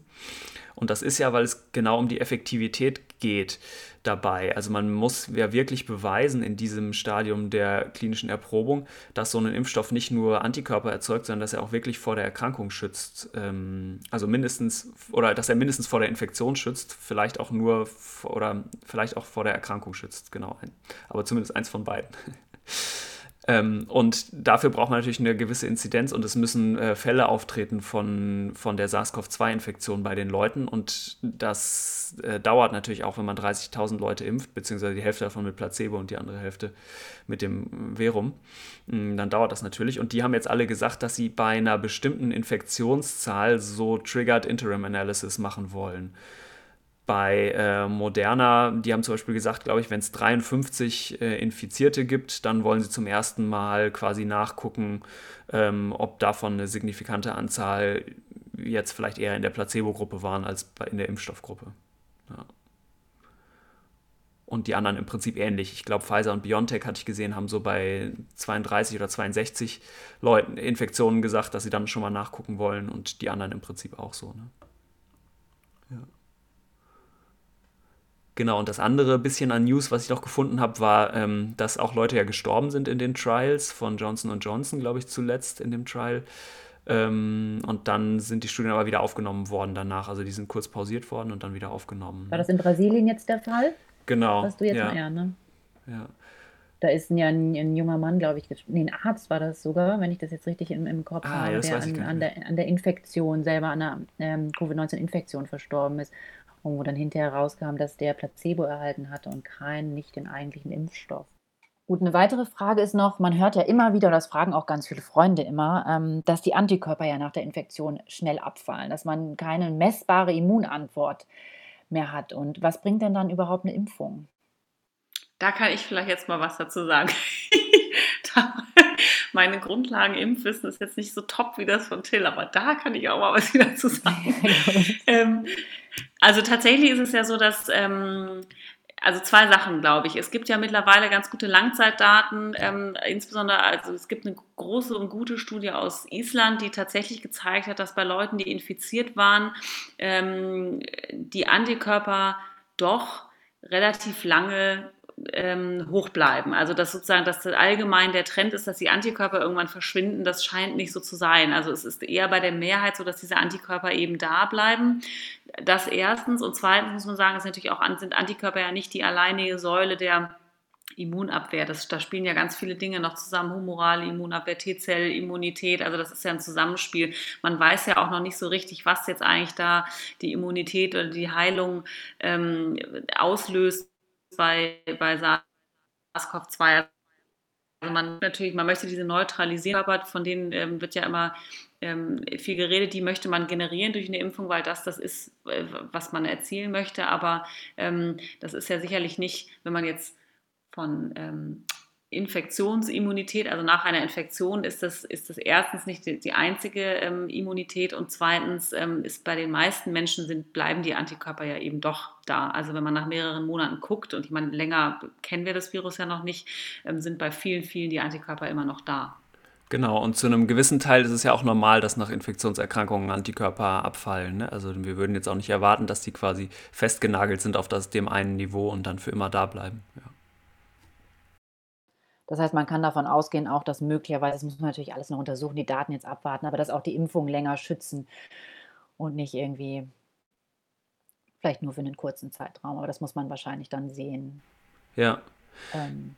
Und das ist ja, weil es genau um die Effektivität geht dabei. Also man muss ja wirklich beweisen in diesem Stadium der klinischen Erprobung, dass so ein Impfstoff nicht nur Antikörper erzeugt, sondern dass er auch wirklich vor der Erkrankung schützt. Ähm, also mindestens, oder dass er mindestens vor der Infektion schützt, vielleicht auch nur, oder vielleicht auch vor der Erkrankung schützt, genau. Aber zumindest eins von beiden. Ähm, und dafür braucht man natürlich eine gewisse Inzidenz und es müssen äh, Fälle auftreten von, von der SARS-CoV-2-Infektion bei den Leuten. Und das äh, dauert natürlich auch, wenn man 30.000 Leute impft, beziehungsweise die Hälfte davon mit Placebo und die andere Hälfte mit dem Verum. Mm, dann dauert das natürlich. Und die haben jetzt alle gesagt, dass sie bei einer bestimmten Infektionszahl so Triggered Interim Analysis machen wollen bei äh, Moderna, die haben zum Beispiel gesagt, glaube ich, wenn es 53 äh, Infizierte gibt, dann wollen sie zum ersten Mal quasi nachgucken, ähm, ob davon eine signifikante Anzahl jetzt vielleicht eher in der Placebo-Gruppe waren als in der Impfstoffgruppe. Ja. Und die anderen im Prinzip ähnlich. Ich glaube, Pfizer und BioNTech, hatte ich gesehen, haben so bei 32 oder 62 Leuten Infektionen gesagt, dass sie dann schon mal nachgucken wollen und die anderen im Prinzip auch so. Ne? Genau, und das andere bisschen an News, was ich noch gefunden habe, war, ähm, dass auch Leute ja gestorben sind in den Trials von Johnson Johnson, glaube ich, zuletzt in dem Trial. Ähm, und dann sind die Studien aber wieder aufgenommen worden danach. Also die sind kurz pausiert worden und dann wieder aufgenommen. War das in Brasilien jetzt der Fall? Genau. Was du jetzt ja. ja, ne? Ja. Da ist ja ein, ein, junger Mann, glaube ich, nee, ein Arzt war das sogar, wenn ich das jetzt richtig im, im Kopf ah, habe, der an, an, der, an der Infektion selber, an der ähm, Covid-19-Infektion verstorben ist wo dann hinterher rauskam, dass der Placebo erhalten hatte und keinen, nicht den eigentlichen Impfstoff. Gut, eine weitere Frage ist noch, man hört ja immer wieder, das fragen auch ganz viele Freunde immer, ähm, dass die Antikörper ja nach der Infektion schnell abfallen, dass man keine messbare Immunantwort mehr hat. Und was bringt denn dann überhaupt eine Impfung? Da kann ich vielleicht jetzt mal was dazu sagen. meine Grundlagen-Impfwissen ist jetzt nicht so top wie das von Till, aber da kann ich auch mal was dazu sagen. ähm, also tatsächlich ist es ja so, dass ähm, also zwei Sachen, glaube ich. Es gibt ja mittlerweile ganz gute Langzeitdaten, ähm, insbesondere, also es gibt eine große und gute Studie aus Island, die tatsächlich gezeigt hat, dass bei Leuten, die infiziert waren, ähm, die Antikörper doch relativ lange ähm, hoch bleiben. Also dass sozusagen, dass allgemein der Trend ist, dass die Antikörper irgendwann verschwinden, das scheint nicht so zu sein. Also es ist eher bei der Mehrheit so, dass diese Antikörper eben da bleiben. Das erstens. Und zweitens muss man sagen, ist natürlich auch, sind Antikörper ja nicht die alleinige Säule der Immunabwehr. Das, da spielen ja ganz viele Dinge noch zusammen. Humorale Immunabwehr, T-Zell-Immunität. Also das ist ja ein Zusammenspiel. Man weiß ja auch noch nicht so richtig, was jetzt eigentlich da die Immunität oder die Heilung ähm, auslöst bei, bei SARS-CoV-2. Also man natürlich, man möchte diese neutralisieren, aber von denen ähm, wird ja immer ähm, viel geredet, die möchte man generieren durch eine Impfung, weil das das ist, äh, was man erzielen möchte. Aber ähm, das ist ja sicherlich nicht, wenn man jetzt von ähm, Infektionsimmunität, also nach einer Infektion ist das, ist das erstens nicht die, die einzige ähm, Immunität und zweitens ähm, ist bei den meisten Menschen sind, bleiben die Antikörper ja eben doch da. Also wenn man nach mehreren Monaten guckt und ich meine, länger kennen wir das Virus ja noch nicht, ähm, sind bei vielen, vielen die Antikörper immer noch da. Genau, und zu einem gewissen Teil ist es ja auch normal, dass nach Infektionserkrankungen Antikörper abfallen. Ne? Also wir würden jetzt auch nicht erwarten, dass die quasi festgenagelt sind auf das, dem einen Niveau und dann für immer da bleiben. Ja. Das heißt, man kann davon ausgehen, auch dass möglicherweise, das muss man natürlich alles noch untersuchen, die Daten jetzt abwarten, aber dass auch die Impfungen länger schützen und nicht irgendwie vielleicht nur für einen kurzen Zeitraum. Aber das muss man wahrscheinlich dann sehen. Ja. Ähm,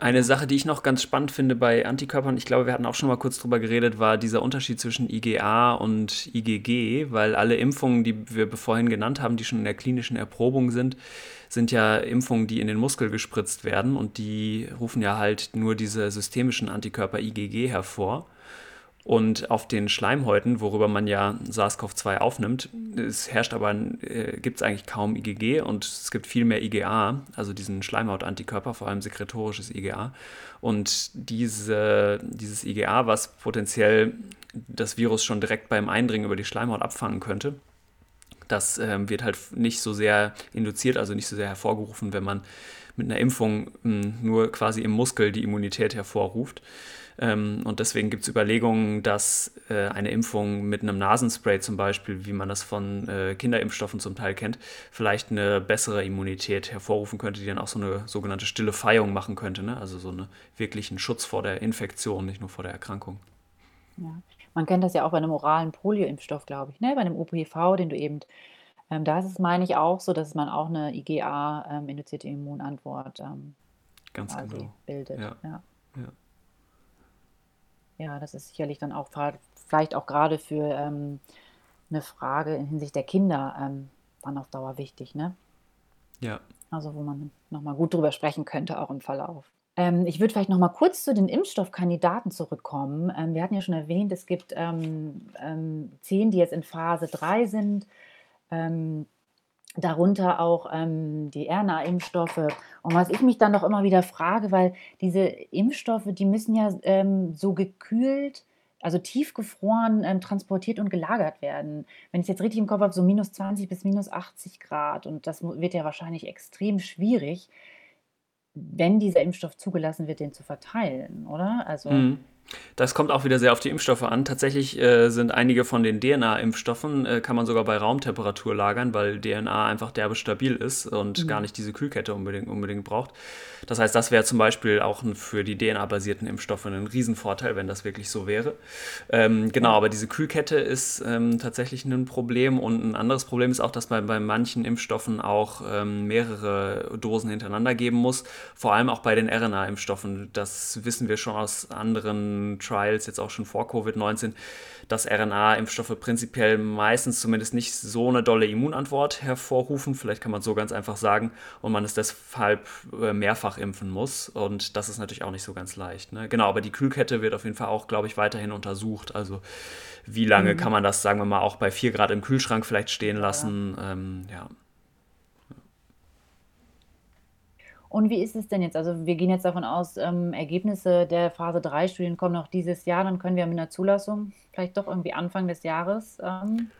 eine Sache, die ich noch ganz spannend finde bei Antikörpern, ich glaube, wir hatten auch schon mal kurz drüber geredet, war dieser Unterschied zwischen IgA und IgG, weil alle Impfungen, die wir vorhin genannt haben, die schon in der klinischen Erprobung sind, sind ja Impfungen, die in den Muskel gespritzt werden und die rufen ja halt nur diese systemischen Antikörper IgG hervor. Und auf den Schleimhäuten, worüber man ja SARS-CoV-2 aufnimmt, es herrscht aber, äh, gibt es eigentlich kaum IgG und es gibt viel mehr IgA, also diesen Schleimhautantikörper, vor allem sekretorisches IgA. Und diese, dieses IgA, was potenziell das Virus schon direkt beim Eindringen über die Schleimhaut abfangen könnte, das ähm, wird halt nicht so sehr induziert, also nicht so sehr hervorgerufen, wenn man mit einer Impfung mh, hm, nur quasi im Muskel die Immunität hervorruft. Ähm, und deswegen gibt es Überlegungen, dass äh, eine Impfung mit einem Nasenspray zum Beispiel, wie man das von äh, Kinderimpfstoffen zum Teil kennt, vielleicht eine bessere Immunität hervorrufen könnte, die dann auch so eine sogenannte stille Feierung machen könnte. Ne? Also so einen wirklichen Schutz vor der Infektion, nicht nur vor der Erkrankung. Ja. Man kennt das ja auch bei einem oralen Polioimpfstoff, glaube ich, ne? bei einem OPV, den du eben ähm, da ist es, meine ich, auch so, dass man auch eine IgA-induzierte ähm, Immunantwort ähm, Ganz genau. bildet. Ja. Ja. ja. Ja, das ist sicherlich dann auch vielleicht auch gerade für ähm, eine Frage in Hinsicht der Kinder ähm, dann auf Dauer wichtig, ne? Ja. Also wo man nochmal gut drüber sprechen könnte, auch im Verlauf. Ähm, ich würde vielleicht noch mal kurz zu den Impfstoffkandidaten zurückkommen. Ähm, wir hatten ja schon erwähnt, es gibt ähm, ähm, zehn, die jetzt in Phase 3 sind. Ähm, darunter auch ähm, die RNA-Impfstoffe. Und was ich mich dann doch immer wieder frage, weil diese Impfstoffe, die müssen ja ähm, so gekühlt, also tiefgefroren ähm, transportiert und gelagert werden. Wenn ich es jetzt richtig im Kopf habe, so minus 20 bis minus 80 Grad. Und das wird ja wahrscheinlich extrem schwierig, wenn dieser Impfstoff zugelassen wird, den zu verteilen, oder? Also. Mhm. Das kommt auch wieder sehr auf die Impfstoffe an. Tatsächlich äh, sind einige von den DNA-Impfstoffen, äh, kann man sogar bei Raumtemperatur lagern, weil DNA einfach derbe stabil ist und mhm. gar nicht diese Kühlkette unbedingt, unbedingt braucht. Das heißt, das wäre zum Beispiel auch für die DNA-basierten Impfstoffe ein Riesenvorteil, wenn das wirklich so wäre. Ähm, genau, aber diese Kühlkette ist ähm, tatsächlich ein Problem und ein anderes Problem ist auch, dass man bei manchen Impfstoffen auch ähm, mehrere Dosen hintereinander geben muss, vor allem auch bei den RNA-Impfstoffen. Das wissen wir schon aus anderen Trials, jetzt auch schon vor Covid-19, dass RNA-Impfstoffe prinzipiell meistens zumindest nicht so eine dolle Immunantwort hervorrufen. Vielleicht kann man so ganz einfach sagen. Und man es deshalb äh, mehrfach impfen muss. Und das ist natürlich auch nicht so ganz leicht. Ne? Genau, aber die Kühlkette wird auf jeden Fall auch, glaube ich, weiterhin untersucht. Also wie lange mhm. kann man das, sagen wir mal, auch bei 4 Grad im Kühlschrank vielleicht stehen lassen? Ja. Ähm, ja. Und wie ist es denn jetzt? Also wir gehen jetzt davon aus, ähm, Ergebnisse der Phase 3 Studien kommen noch dieses Jahr, dann können wir mit einer Zulassung vielleicht doch irgendwie Anfang des Jahres ähm,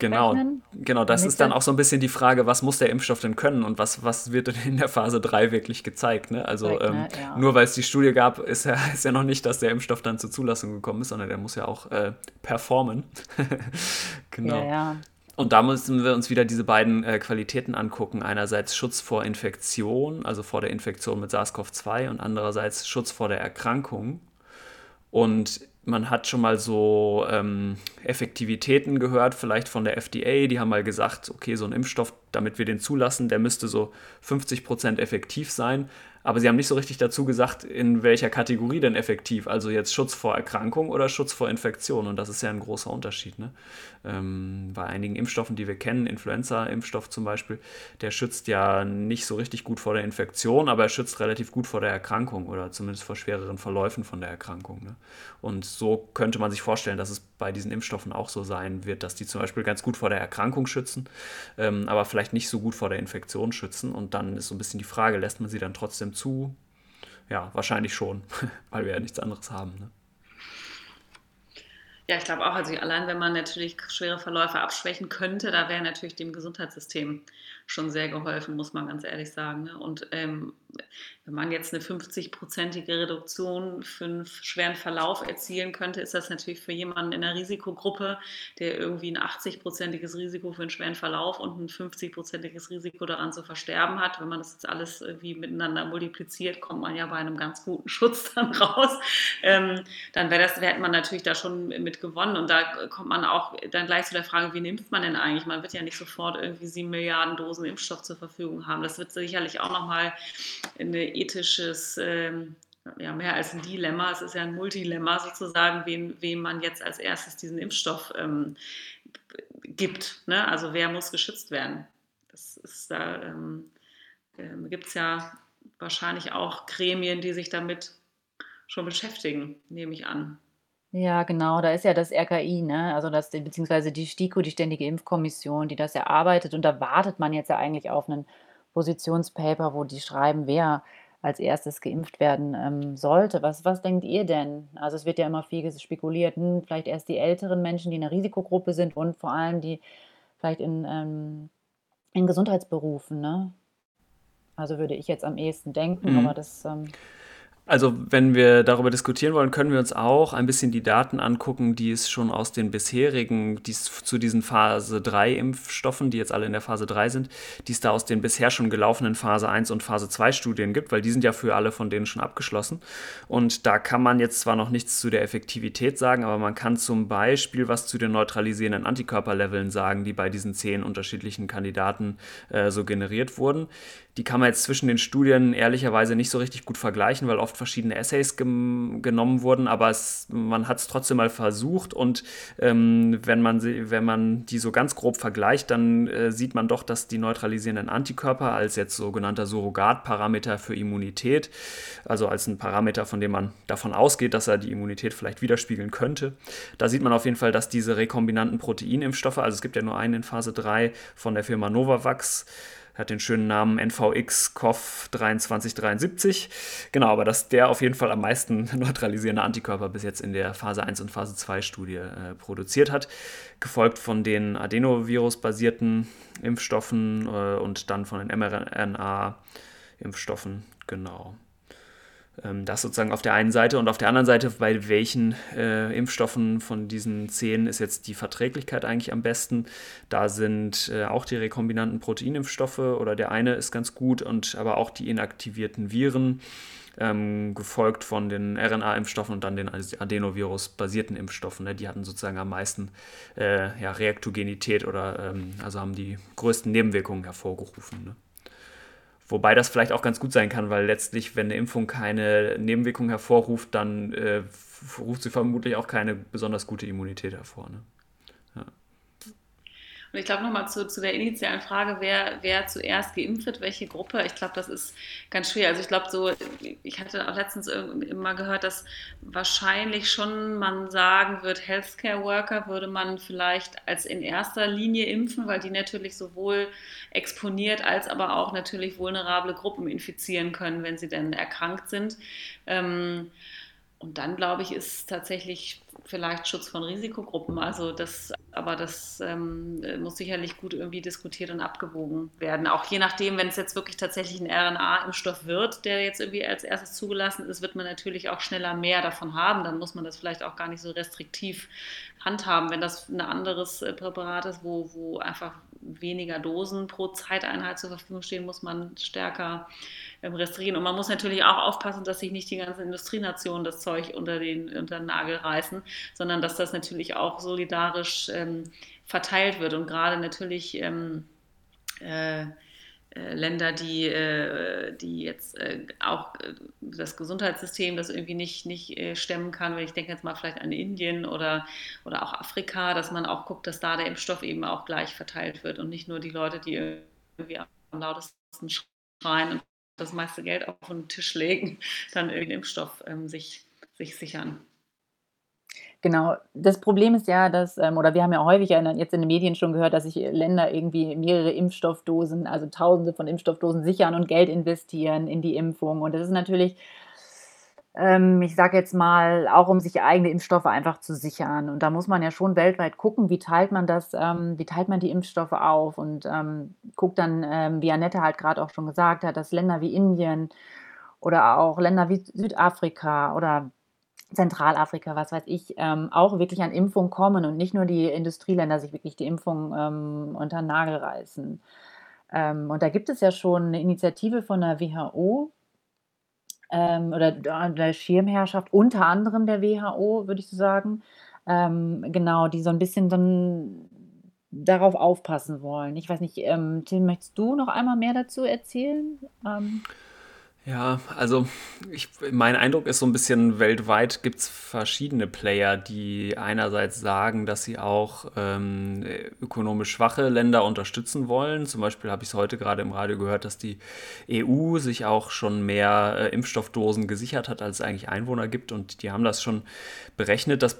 Genau, genau, das ist dann auch so ein bisschen die Frage, was muss der Impfstoff denn können und was, was wird denn in der Phase 3 wirklich gezeigt? Ne? Also Zeigt, ähm, ne? Ja. nur weil es die Studie gab, ist ja, ist ja noch nicht, dass der Impfstoff dann zur Zulassung gekommen ist, sondern der muss ja auch äh, performen. genau. Ja, ja. Und da müssen wir uns wieder diese beiden äh, Qualitäten angucken. Einerseits Schutz vor Infektion, also vor der Infektion mit SARS-CoV-2 und andererseits Schutz vor der Erkrankung. Und man hat schon mal so ähm, Effektivitäten gehört, vielleicht von der FDA. Die haben mal gesagt, okay, so ein Impfstoff, damit wir den zulassen, der müsste so 50 Prozent effektiv sein. Aber sie haben nicht so richtig dazu gesagt, in welcher Kategorie denn effektiv. Also jetzt Schutz vor Erkrankung oder Schutz vor Infektion. Und das ist ja ein großer Unterschied. Ne? Ähm, bei einigen Impfstoffen, die wir kennen, Influenza-Impfstoff zum Beispiel, der schützt ja nicht so richtig gut vor der Infektion, aber er schützt relativ gut vor der Erkrankung oder zumindest vor schwereren Verläufen von der Erkrankung. Ne? Und so könnte man sich vorstellen, dass es bei diesen Impfstoffen auch so sein wird, dass die zum Beispiel ganz gut vor der Erkrankung schützen, ähm, aber vielleicht nicht so gut vor der Infektion schützen. Und dann ist so ein bisschen die Frage, lässt man sie dann trotzdem trotzdem zu? Ja, wahrscheinlich schon, weil wir ja nichts anderes haben. Ne? Ja, ich glaube auch, also allein wenn man natürlich schwere Verläufe abschwächen könnte, da wäre natürlich dem Gesundheitssystem schon sehr geholfen, muss man ganz ehrlich sagen. Ne? Und ähm, wenn man jetzt eine 50-prozentige Reduktion für einen schweren Verlauf erzielen könnte, ist das natürlich für jemanden in einer Risikogruppe, der irgendwie ein 80-prozentiges Risiko für einen schweren Verlauf und ein 50-prozentiges Risiko daran zu versterben hat. Wenn man das jetzt alles irgendwie miteinander multipliziert, kommt man ja bei einem ganz guten Schutz dann raus. Ähm, dann wäre das, hätte man natürlich da schon mit gewonnen. Und da kommt man auch dann gleich zu der Frage, wie nimmt man denn eigentlich? Man wird ja nicht sofort irgendwie sieben Milliarden Dosen Impfstoff zur Verfügung haben. Das wird sicherlich auch nochmal eine ethisches, ähm, ja, mehr als ein Dilemma, es ist ja ein Multilemma sozusagen, wem, wem man jetzt als erstes diesen Impfstoff ähm, gibt. Ne? Also wer muss geschützt werden? Das ist da ähm, äh, gibt es ja wahrscheinlich auch Gremien, die sich damit schon beschäftigen, nehme ich an. Ja, genau, da ist ja das RKI, ne? Also das beziehungsweise die STIKO, die Ständige Impfkommission, die das erarbeitet und da wartet man jetzt ja eigentlich auf einen Positionspaper, wo die schreiben, wer als erstes geimpft werden ähm, sollte. Was, was denkt ihr denn? Also es wird ja immer viel spekuliert, hm, vielleicht erst die älteren Menschen, die in einer Risikogruppe sind und vor allem die vielleicht in, ähm, in Gesundheitsberufen. Ne? Also würde ich jetzt am ehesten denken, mhm. aber das... Ähm, also wenn wir darüber diskutieren wollen, können wir uns auch ein bisschen die Daten angucken, die es schon aus den bisherigen, die es zu diesen Phase 3 Impfstoffen, die jetzt alle in der Phase 3 sind, die es da aus den bisher schon gelaufenen Phase 1 und Phase 2 Studien gibt, weil die sind ja für alle von denen schon abgeschlossen. Und da kann man jetzt zwar noch nichts zu der Effektivität sagen, aber man kann zum Beispiel was zu den neutralisierenden Antikörperleveln sagen, die bei diesen zehn unterschiedlichen Kandidaten äh, so generiert wurden. Die kann man jetzt zwischen den Studien ehrlicherweise nicht so richtig gut vergleichen, weil oft verschiedene Essays genommen wurden, aber es, man hat es trotzdem mal versucht und ähm, wenn, man, wenn man die so ganz grob vergleicht, dann äh, sieht man doch, dass die neutralisierenden Antikörper als jetzt sogenannter Surrogatparameter für Immunität, also als ein Parameter, von dem man davon ausgeht, dass er die Immunität vielleicht widerspiegeln könnte, da sieht man auf jeden Fall, dass diese rekombinanten Proteinimpfstoffe, also es gibt ja nur einen in Phase 3 von der Firma Novavax, hat den schönen Namen NVX COV 2373. Genau, aber dass der auf jeden Fall am meisten neutralisierende Antikörper bis jetzt in der Phase 1 und Phase 2 Studie äh, produziert hat, gefolgt von den Adenovirus-basierten Impfstoffen äh, und dann von den mRNA-Impfstoffen. Genau. Ähm, das sozusagen auf der einen Seite und auf der anderen Seite, bei welchen äh, Impfstoffen von diesen zehn ist jetzt die Verträglichkeit eigentlich am besten. Da sind äh, auch die rekombinanten Proteinimpfstoffe oder der eine ist ganz gut und aber auch die inaktivierten Viren. Ähm, gefolgt von den RNA-Impfstoffen und dann den Adenovirus-basierten Impfstoffen. Ne? Die hatten sozusagen am meisten äh, ja, Reaktogenität oder ähm, also haben die größten Nebenwirkungen hervorgerufen. Ne? Wobei das vielleicht auch ganz gut sein kann, weil letztlich, wenn eine Impfung keine Nebenwirkungen hervorruft, dann äh, ruft sie vermutlich auch keine besonders gute Immunität hervor. Ne? Und ich glaube nochmal zu, zu der initialen Frage, wer, wer zuerst geimpft wird, welche Gruppe, ich glaube, das ist ganz schwer. Also ich glaube so, ich hatte auch letztens immer gehört, dass wahrscheinlich schon man sagen wird, Healthcare Worker würde man vielleicht als in erster Linie impfen, weil die natürlich sowohl exponiert als aber auch natürlich vulnerable Gruppen infizieren können, wenn sie denn erkrankt sind. Ähm, und dann, glaube ich, ist tatsächlich vielleicht Schutz von Risikogruppen. Also das, aber das ähm, muss sicherlich gut irgendwie diskutiert und abgewogen werden. Auch je nachdem, wenn es jetzt wirklich tatsächlich ein RNA-Impfstoff wird, der jetzt irgendwie als erstes zugelassen ist, wird man natürlich auch schneller mehr davon haben. Dann muss man das vielleicht auch gar nicht so restriktiv handhaben. Wenn das ein anderes äh, Präparat ist, wo, wo einfach weniger Dosen pro Zeiteinheit zur Verfügung stehen, muss man stärker ähm, restringieren. Und man muss natürlich auch aufpassen, dass sich nicht die ganzen Industrienationen das Zeug unter den, unter den Nagel reißen, sondern dass das natürlich auch solidarisch ähm, verteilt wird. Und gerade natürlich ähm, äh, äh, Länder, die, äh, die jetzt äh, auch das Gesundheitssystem das irgendwie nicht, nicht stemmen kann, wenn ich denke jetzt mal vielleicht an Indien oder, oder auch Afrika, dass man auch guckt, dass da der Impfstoff eben auch gleich verteilt wird und nicht nur die Leute, die irgendwie am lautesten schreien und das meiste Geld auf den Tisch legen, dann irgendeinen Impfstoff ähm, sich, sich sichern. Genau. Das Problem ist ja, dass, ähm, oder wir haben ja häufig jetzt in den Medien schon gehört, dass sich Länder irgendwie mehrere Impfstoffdosen, also Tausende von Impfstoffdosen sichern und Geld investieren in die Impfung. Und das ist natürlich ähm, ich sage jetzt mal, auch um sich eigene Impfstoffe einfach zu sichern. Und da muss man ja schon weltweit gucken, wie teilt man das, ähm, wie teilt man die Impfstoffe auf und ähm, guckt dann, ähm, wie Annette halt gerade auch schon gesagt hat, dass Länder wie Indien oder auch Länder wie Südafrika oder Zentralafrika, was weiß ich, auch wirklich an Impfung kommen und nicht nur die Industrieländer sich wirklich die Impfung unter den Nagel reißen. Und da gibt es ja schon eine Initiative von der WHO, ähm, oder der Schirmherrschaft, unter anderem der WHO, würde ich so sagen, ähm, genau, die so ein bisschen dann darauf aufpassen wollen. Ich weiß nicht, ähm, Tim, möchtest du noch einmal mehr dazu erzählen? Ähm, ja, also ich, mein Eindruck ist so ein bisschen, weltweit gibt es verschiedene Player, die einerseits sagen, dass sie auch ähm, ökonomisch schwache Länder unterstützen wollen. Zum Beispiel habe ich es heute gerade im Radio gehört, dass die EU sich auch schon mehr äh, Impfstoffdosen gesichert hat, als es eigentlich Einwohner gibt. Und die haben das schon berechnet, das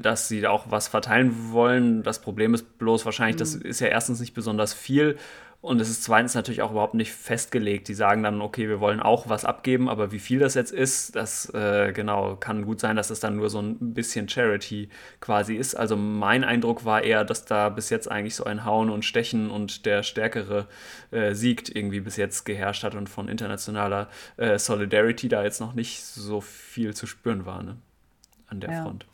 dass sie auch was verteilen wollen. Das Problem ist bloß wahrscheinlich, mhm. das ist ja erstens nicht besonders viel. Und es ist zweitens natürlich auch überhaupt nicht festgelegt. Die sagen dann, okay, wir wollen auch was abgeben, aber wie viel das jetzt ist, das äh, genau kann gut sein, dass es dann nur so ein bisschen Charity quasi ist. Also mein Eindruck war eher, dass da bis jetzt eigentlich so ein Hauen und Stechen und der Stärkere äh, siegt irgendwie bis jetzt geherrscht hat und von internationaler äh, Solidarity da jetzt noch nicht so viel zu spüren war ne? an der ja. Front.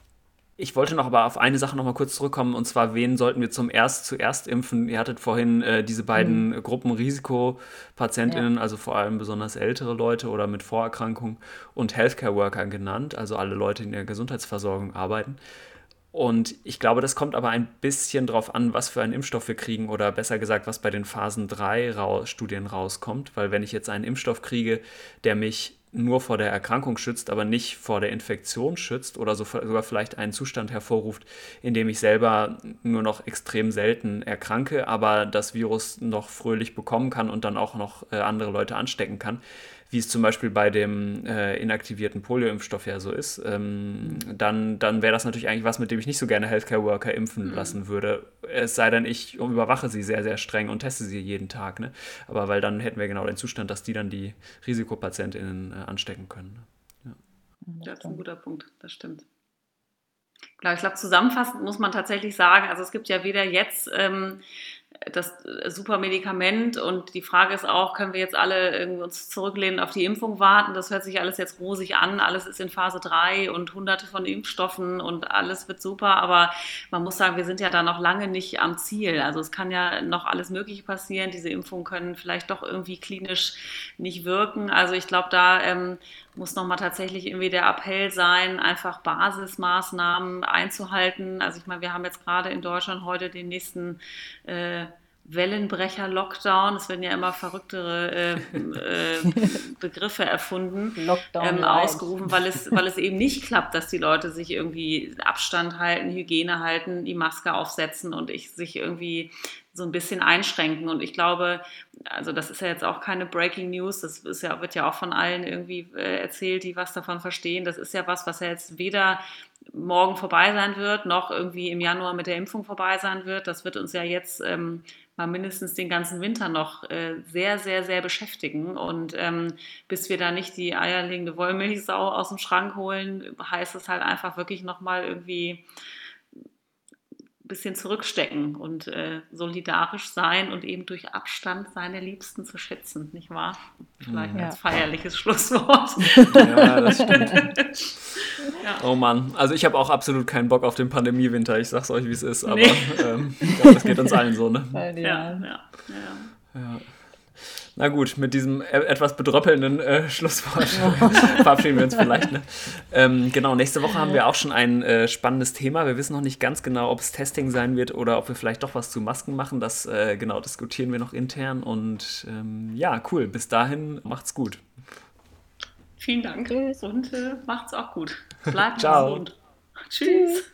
Ich wollte noch aber auf eine Sache noch mal kurz zurückkommen, und zwar, wen sollten wir zum erst zuerst impfen? Ihr hattet vorhin äh, diese beiden mhm. Gruppen Risikopatientinnen, ja. also vor allem besonders ältere Leute oder mit Vorerkrankungen und Healthcare Worker genannt, also alle Leute, die in der Gesundheitsversorgung arbeiten. Und ich glaube, das kommt aber ein bisschen darauf an, was für einen Impfstoff wir kriegen oder besser gesagt, was bei den Phasen 3 Ra Studien rauskommt. Weil wenn ich jetzt einen Impfstoff kriege, der mich nur vor der Erkrankung schützt, aber nicht vor der Infektion schützt oder sogar vielleicht einen Zustand hervorruft, in dem ich selber nur noch extrem selten erkranke, aber das Virus noch fröhlich bekommen kann und dann auch noch äh, andere Leute anstecken kann, wie es zum Beispiel bei dem äh, inaktivierten Polio-Impfstoff ja so ist, ähm, dann, dann wäre das natürlich eigentlich was, mit dem ich nicht so gerne Healthcare-Worker impfen mhm. lassen würde. Es sei denn, ich überwache sie sehr, sehr streng und teste sie jeden Tag. Ne? Aber weil dann hätten wir genau den Zustand, dass die dann die Risikopatientinnen äh, anstecken können. Ne? Ja. Das ist ein guter Punkt, das stimmt. Klar, ich glaube, zusammenfassend muss man tatsächlich sagen, also es gibt ja weder jetzt ähm, das äh, super Medikament und die Frage ist auch, können wir jetzt alle irgendwie uns zurücklehnen, auf die Impfung warten? Das hört sich alles jetzt rosig an, alles ist in Phase 3 und hunderte von Impfstoffen und alles wird super, aber man muss sagen, wir sind ja da noch lange nicht am Ziel. Also es kann ja noch alles Mögliche passieren. Diese Impfungen können vielleicht doch irgendwie klinisch nicht wirken. Also ich glaube, da ähm, muss nochmal tatsächlich irgendwie der Appell sein, einfach Basismaßnahmen einzuhalten. Also ich meine, wir haben jetzt gerade in Deutschland heute den nächsten äh, Wellenbrecher-Lockdown. Es werden ja immer verrücktere äh, äh, Begriffe erfunden, ähm, ausgerufen, weil es, weil es eben nicht klappt, dass die Leute sich irgendwie Abstand halten, Hygiene halten, die Maske aufsetzen und ich sich irgendwie so ein bisschen einschränken. Und ich glaube, also das ist ja jetzt auch keine Breaking News, das ist ja, wird ja auch von allen irgendwie äh, erzählt, die was davon verstehen. Das ist ja was, was ja jetzt weder morgen vorbei sein wird, noch irgendwie im Januar mit der Impfung vorbei sein wird. Das wird uns ja jetzt ähm, mal mindestens den ganzen Winter noch äh, sehr, sehr, sehr beschäftigen. Und ähm, bis wir da nicht die eierlegende Wollmilchsau aus dem Schrank holen, heißt es halt einfach wirklich nochmal irgendwie bisschen zurückstecken und äh, solidarisch sein und eben durch Abstand seine Liebsten zu schätzen, nicht wahr? Vielleicht ja. als feierliches Schlusswort. Ja, das stimmt. ja. Oh Mann, also ich habe auch absolut keinen Bock auf den Pandemiewinter, ich sag's euch, wie es ist, aber nee. ähm, ich glaub, das geht uns allen so, ne? Ja, ja. ja. ja. Na gut, mit diesem e-, etwas bedröppelnden äh, Schlusswort verabschieden wir uns vielleicht. Ne? Ähm, genau, nächste Woche haben wir auch schon ein äh, spannendes Thema. Wir wissen noch nicht ganz genau, ob es Testing sein wird oder ob wir vielleicht doch was zu Masken machen. Das äh, genau diskutieren wir noch intern. Und ähm, ja, cool. Bis dahin, macht's gut. Vielen Dank und äh, macht's auch gut. Bleibt gesund. Tschüss.